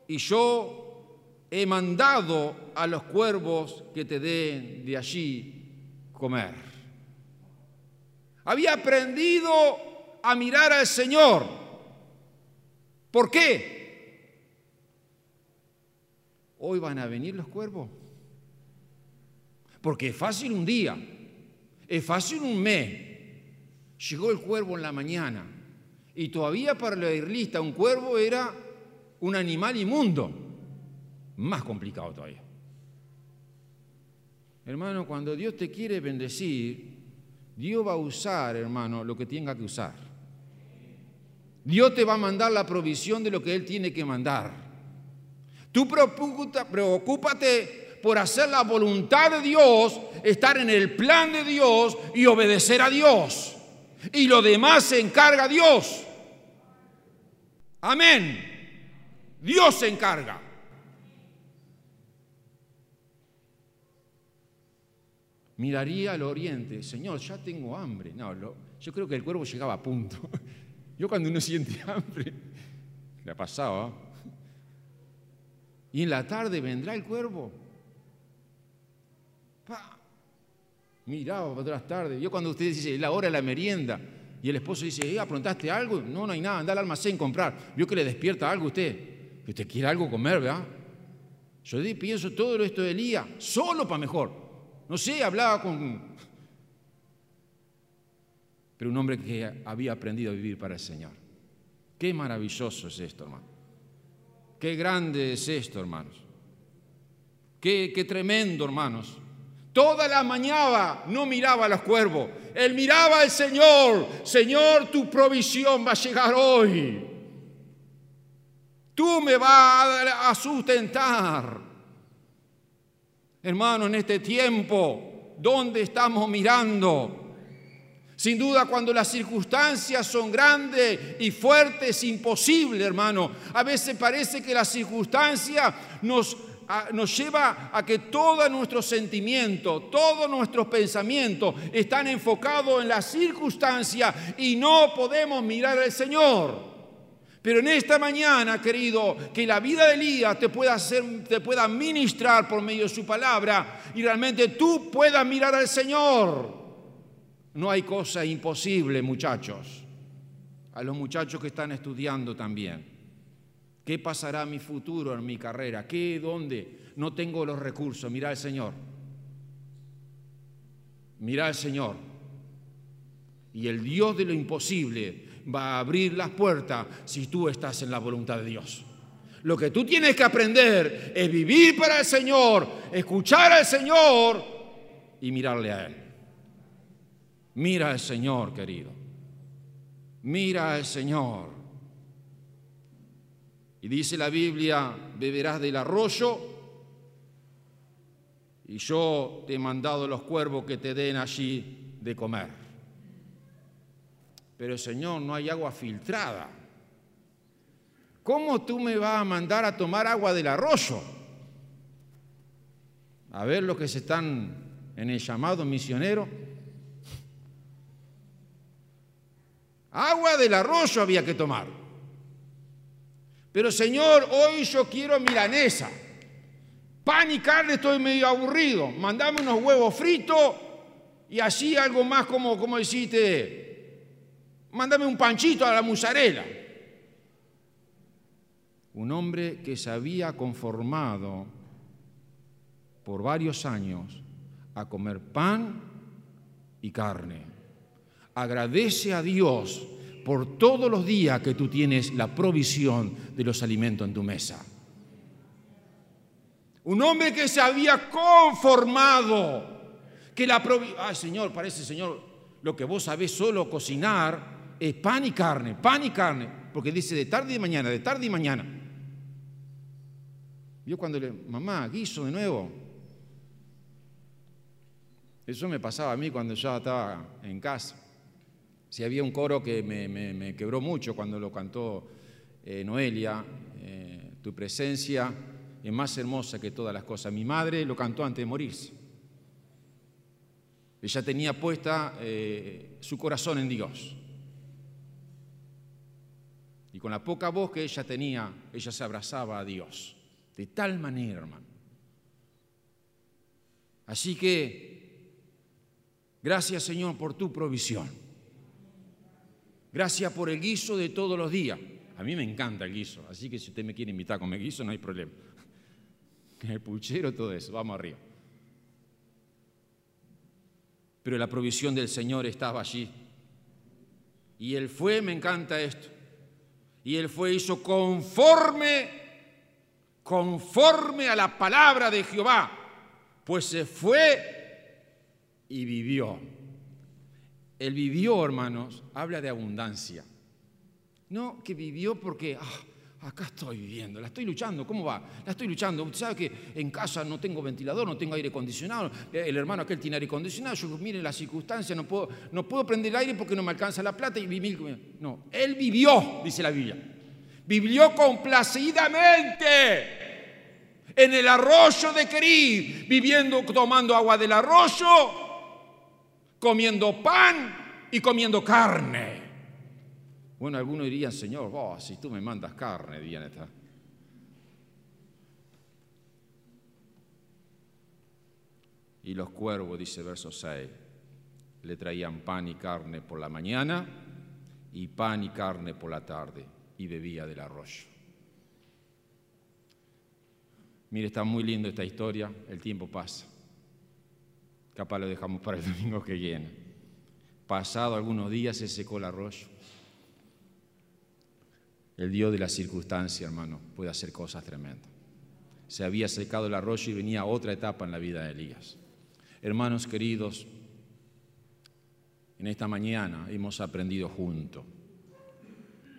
y yo he mandado a los cuervos que te den de allí comer. Había aprendido a mirar al Señor. ¿Por qué? Hoy van a venir los cuervos. Porque es fácil un día, es fácil un mes. Llegó el cuervo en la mañana y todavía para la irlista un cuervo era un animal inmundo. Más complicado todavía. Hermano, cuando Dios te quiere bendecir, Dios va a usar, hermano, lo que tenga que usar. Dios te va a mandar la provisión de lo que Él tiene que mandar. Tú preocúpate por hacer la voluntad de Dios, estar en el plan de Dios y obedecer a Dios. Y lo demás se encarga Dios. Amén. Dios se encarga. Miraría al oriente, Señor, ya tengo hambre. No, yo creo que el cuervo llegaba a punto. Yo cuando uno siente hambre, le ha pasado, y en la tarde vendrá el cuervo. Miraba para las tardes. Yo cuando usted dice, la hora de la merienda, y el esposo dice, ¿eh, ¿aprontaste algo? No, no hay nada, anda al almacén a comprar. Vio que le despierta algo usted. Que usted quiere algo comer, ¿verdad? Yo pienso todo esto de Elías, solo para mejor. No sé, hablaba con pero un hombre que había aprendido a vivir para el Señor. Qué maravilloso es esto, hermano. Qué grande es esto, hermanos. Qué, qué tremendo, hermanos. Toda la mañana no miraba a los cuervos, él miraba al Señor. Señor, tu provisión va a llegar hoy. Tú me vas a sustentar. Hermano, en este tiempo, ¿dónde estamos mirando? Sin duda, cuando las circunstancias son grandes y fuertes, imposible, hermano. A veces parece que la circunstancia nos, nos lleva a que todos nuestros sentimientos, todos nuestros pensamientos están enfocados en la circunstancia y no podemos mirar al Señor. Pero en esta mañana, querido, que la vida de Elías te pueda, hacer, te pueda ministrar por medio de su palabra y realmente tú puedas mirar al Señor. No hay cosa imposible, muchachos. A los muchachos que están estudiando también. ¿Qué pasará mi futuro, en mi carrera? ¿Qué, dónde? No tengo los recursos. Mira al Señor. Mira al Señor. Y el Dios de lo imposible va a abrir las puertas si tú estás en la voluntad de Dios. Lo que tú tienes que aprender es vivir para el Señor, escuchar al Señor y mirarle a Él. Mira al Señor, querido. Mira al Señor. Y dice la Biblia, beberás del arroyo y yo te he mandado los cuervos que te den allí de comer. Pero Señor, no hay agua filtrada. ¿Cómo tú me vas a mandar a tomar agua del arroyo? A ver los que se están en el llamado misionero Agua del arroyo había que tomar. Pero Señor, hoy yo quiero milanesa. Pan y carne estoy medio aburrido. Mandame unos huevos fritos y así algo más como, como deciste, mándame un panchito a la musarela. Un hombre que se había conformado por varios años a comer pan y carne agradece a Dios por todos los días que tú tienes la provisión de los alimentos en tu mesa. Un hombre que se había conformado, que la provisión... Ay, Señor, parece, Señor, lo que vos sabés solo cocinar es pan y carne, pan y carne, porque dice de tarde y mañana, de tarde y mañana. Yo cuando le, mamá, guiso de nuevo. Eso me pasaba a mí cuando yo estaba en casa. Si había un coro que me, quebró mucho cuando lo cantó eh, Noelia, eh, tu presencia es más hermosa que todas las cosas. Mi madre lo cantó antes de morirse. Ella tenía puesta eh, su corazón en Dios. Y con la poca voz que ella tenía, ella se abrazaba a Dios. De tal manera, hermano. Así que, gracias Señor por tu provisión. Gracias por el guiso de todos los días. A mí me encanta el guiso, así que si usted me quiere invitar a comer guiso, no hay problema. El puchero, todo eso, vamos arriba. Pero la provisión del Señor estaba allí. Y Él fue, me encanta esto. Y Él fue, hizo conforme, conforme a la palabra de Jehová. Pues se fue y vivió. El vivió, hermanos, habla de abundancia. No que vivió porque, ah, acá estoy viviendo, la estoy luchando, ¿cómo va? La estoy luchando. Usted sabe que en casa no tengo ventilador, no tengo aire acondicionado. El hermano aquel tiene aire acondicionado. Yo, miren las circunstancias, no puedo, no puedo prender el aire porque no me alcanza la plata y vivir. No, él vivió, dice la Biblia. Vivió complacidamente en el arroyo de Querí, viviendo, tomando agua del arroyo comiendo pan y comiendo carne. Bueno, algunos dirían, Señor, vos, si tú me mandas carne, dirían esta. Y los cuervos, dice verso 6, le traían pan y carne por la mañana y pan y carne por la tarde y bebía del arroyo. Mire, está muy lindo esta historia, el tiempo pasa. Capaz lo dejamos para el domingo que viene. Pasado algunos días se secó el arroyo. El Dios de la circunstancia, hermano, puede hacer cosas tremendas. Se había secado el arroyo y venía otra etapa en la vida de Elías. Hermanos queridos, en esta mañana hemos aprendido juntos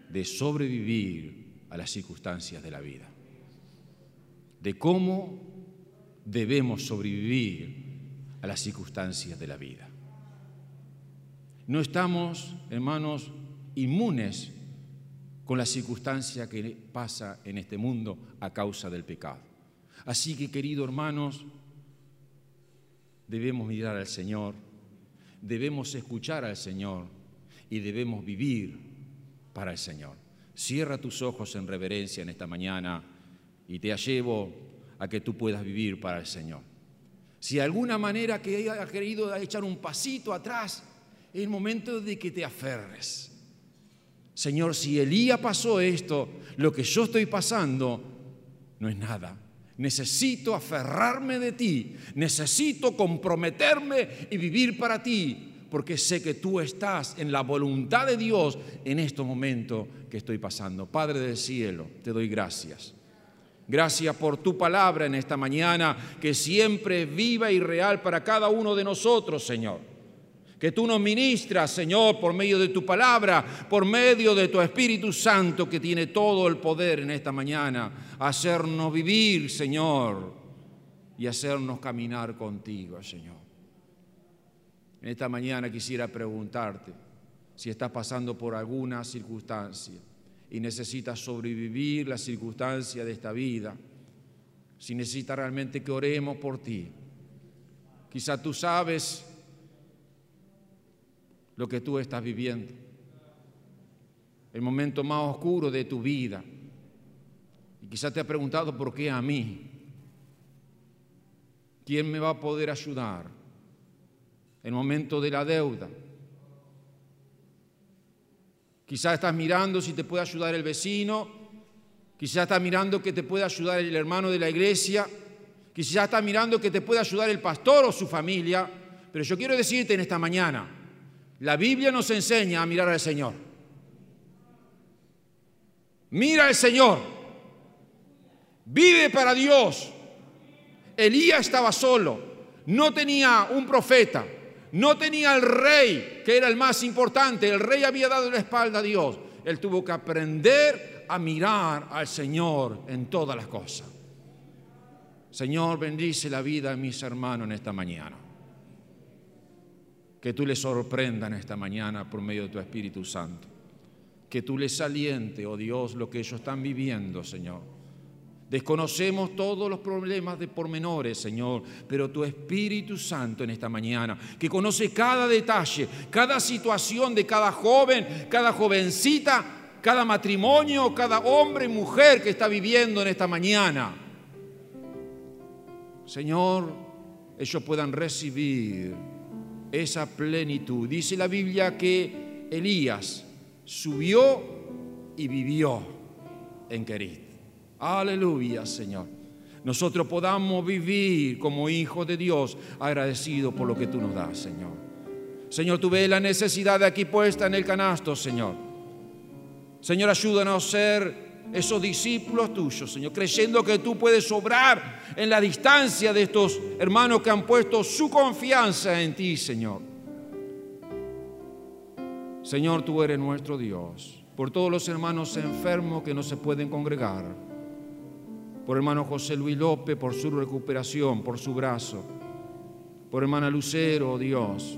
de sobrevivir a las circunstancias de la vida, de cómo debemos sobrevivir a las circunstancias de la vida. No estamos, hermanos, inmunes con la circunstancia que pasa en este mundo a causa del pecado. Así que, queridos hermanos, debemos mirar al Señor, debemos escuchar al Señor y debemos vivir para el Señor. Cierra tus ojos en reverencia en esta mañana y te llevo a que tú puedas vivir para el Señor. Si de alguna manera que haya querido echar un pasito atrás, es el momento de que te aferres. Señor, si Elías pasó esto, lo que yo estoy pasando no es nada. Necesito aferrarme de ti, necesito comprometerme y vivir para ti, porque sé que tú estás en la voluntad de Dios en este momento que estoy pasando. Padre del cielo, te doy gracias. Gracias por tu palabra en esta mañana, que siempre es viva y real para cada uno de nosotros, Señor que tú nos ministras, Señor, por medio de tu palabra, por medio de tu Espíritu Santo que tiene todo el poder en esta mañana, hacernos vivir, Señor, y hacernos caminar contigo, Señor. En esta mañana quisiera preguntarte si estás pasando por alguna circunstancia y necesitas sobrevivir la circunstancia de esta vida, si necesitas realmente que oremos por ti. Quizá tú sabes lo que tú estás viviendo. El momento más oscuro de tu vida. Y quizás te has preguntado por qué a mí. ¿Quién me va a poder ayudar? El momento de la deuda. Quizás estás mirando si te puede ayudar el vecino. Quizás estás mirando que te puede ayudar el hermano de la iglesia. Quizás estás mirando que te puede ayudar el pastor o su familia. Pero yo quiero decirte en esta mañana, la Biblia nos enseña a mirar al Señor. Mira al Señor. Vive para Dios. Elías estaba solo. No tenía un profeta. No tenía el rey, que era el más importante. El rey había dado la espalda a Dios. Él tuvo que aprender a mirar al Señor en todas las cosas. Señor, bendice la vida de mis hermanos en esta mañana que tú les sorprendan esta mañana por medio de tu Espíritu Santo. Que tú les aliente, oh Dios, lo que ellos están viviendo, Señor. Desconocemos todos los problemas de pormenores, Señor, pero tu Espíritu Santo en esta mañana, que conoce cada detalle, cada situación de cada joven, cada jovencita, cada matrimonio, cada hombre y mujer que está viviendo en esta mañana. Señor, ellos puedan recibir esa plenitud. Dice la Biblia que Elías subió y vivió en Querit. Aleluya, Señor. Nosotros podamos vivir como hijos de Dios agradecidos por lo que tú nos das, Señor. Señor, tú ves la necesidad de aquí puesta en el canasto, Señor. Señor, ayúdanos a ser esos discípulos tuyos, Señor, creyendo que tú puedes obrar en la distancia de estos hermanos que han puesto su confianza en ti, Señor. Señor, tú eres nuestro Dios. Por todos los hermanos enfermos que no se pueden congregar. Por hermano José Luis López, por su recuperación, por su brazo. Por hermana Lucero, oh Dios.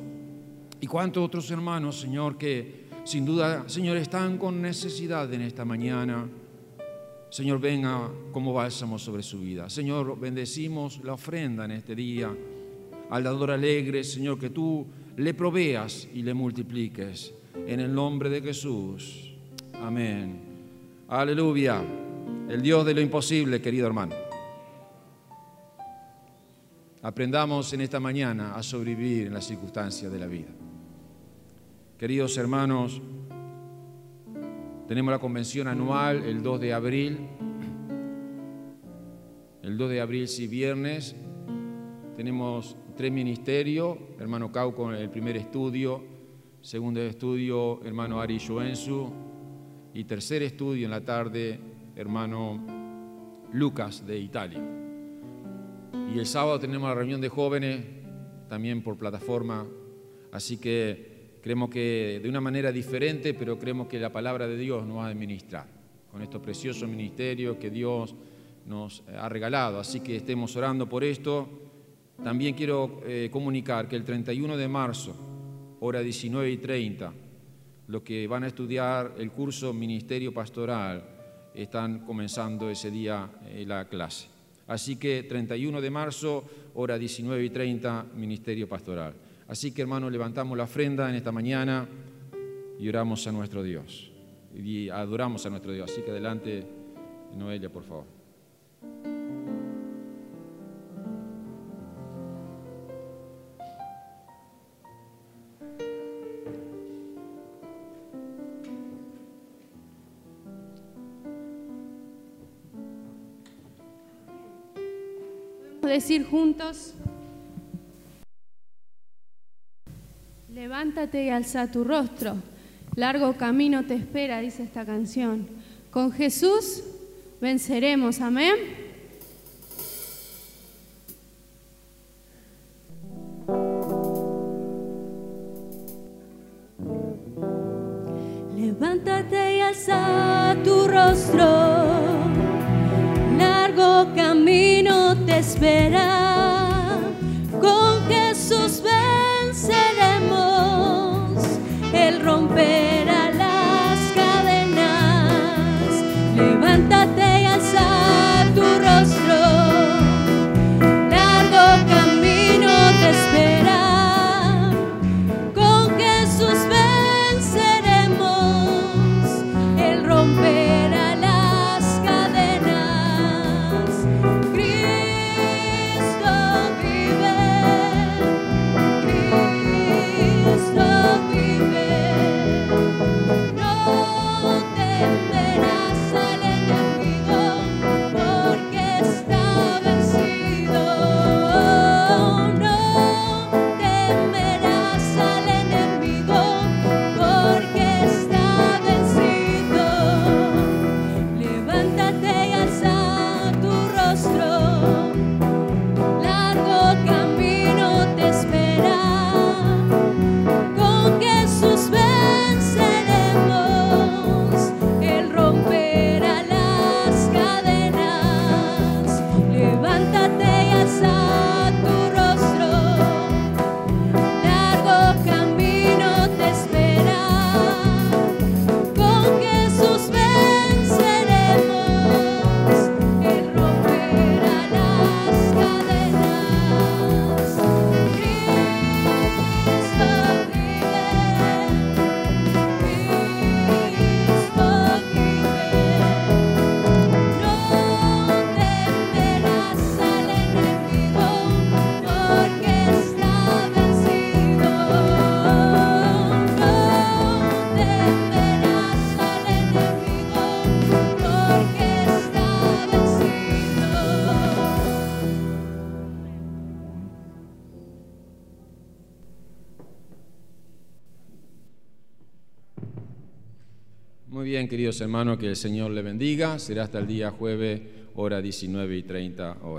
Y cuántos otros hermanos, Señor, que sin duda, Señor, están con necesidad en esta mañana. Señor, venga como bálsamo sobre su vida. Señor, bendecimos la ofrenda en este día. Al dador alegre, Señor, que tú le proveas y le multipliques. En el nombre de Jesús. Amén. Aleluya. El Dios de lo imposible, querido hermano. Aprendamos en esta mañana a sobrevivir en las circunstancias de la vida. Queridos hermanos, tenemos la convención anual el 2 de abril. El 2 de abril, sí, viernes. Tenemos tres ministerios. Hermano Cau con el primer estudio. Segundo estudio, hermano Ari Joensu. Y tercer estudio en la tarde, hermano Lucas de Italia. Y el sábado tenemos la reunión de jóvenes también por plataforma, así que creemos que de una manera diferente, pero creemos que la palabra de Dios nos va a administrar con estos preciosos ministerios que Dios nos ha regalado. Así que estemos orando por esto. También quiero eh, comunicar que el 31 de marzo, hora 19 y 30, los que van a estudiar el curso Ministerio Pastoral están comenzando ese día eh, la clase. Así que 31 de marzo, hora 19 y 30, Ministerio Pastoral. Así que hermanos, levantamos la ofrenda en esta mañana y oramos a nuestro Dios. Y adoramos a nuestro Dios. Así que adelante, Noelia, por favor. Decir juntos, levántate y alza tu rostro, largo camino te espera, dice esta canción. Con Jesús venceremos, amén. Queridos hermanos, que el Señor le bendiga. Será hasta el día jueves, hora 19 y 30 horas.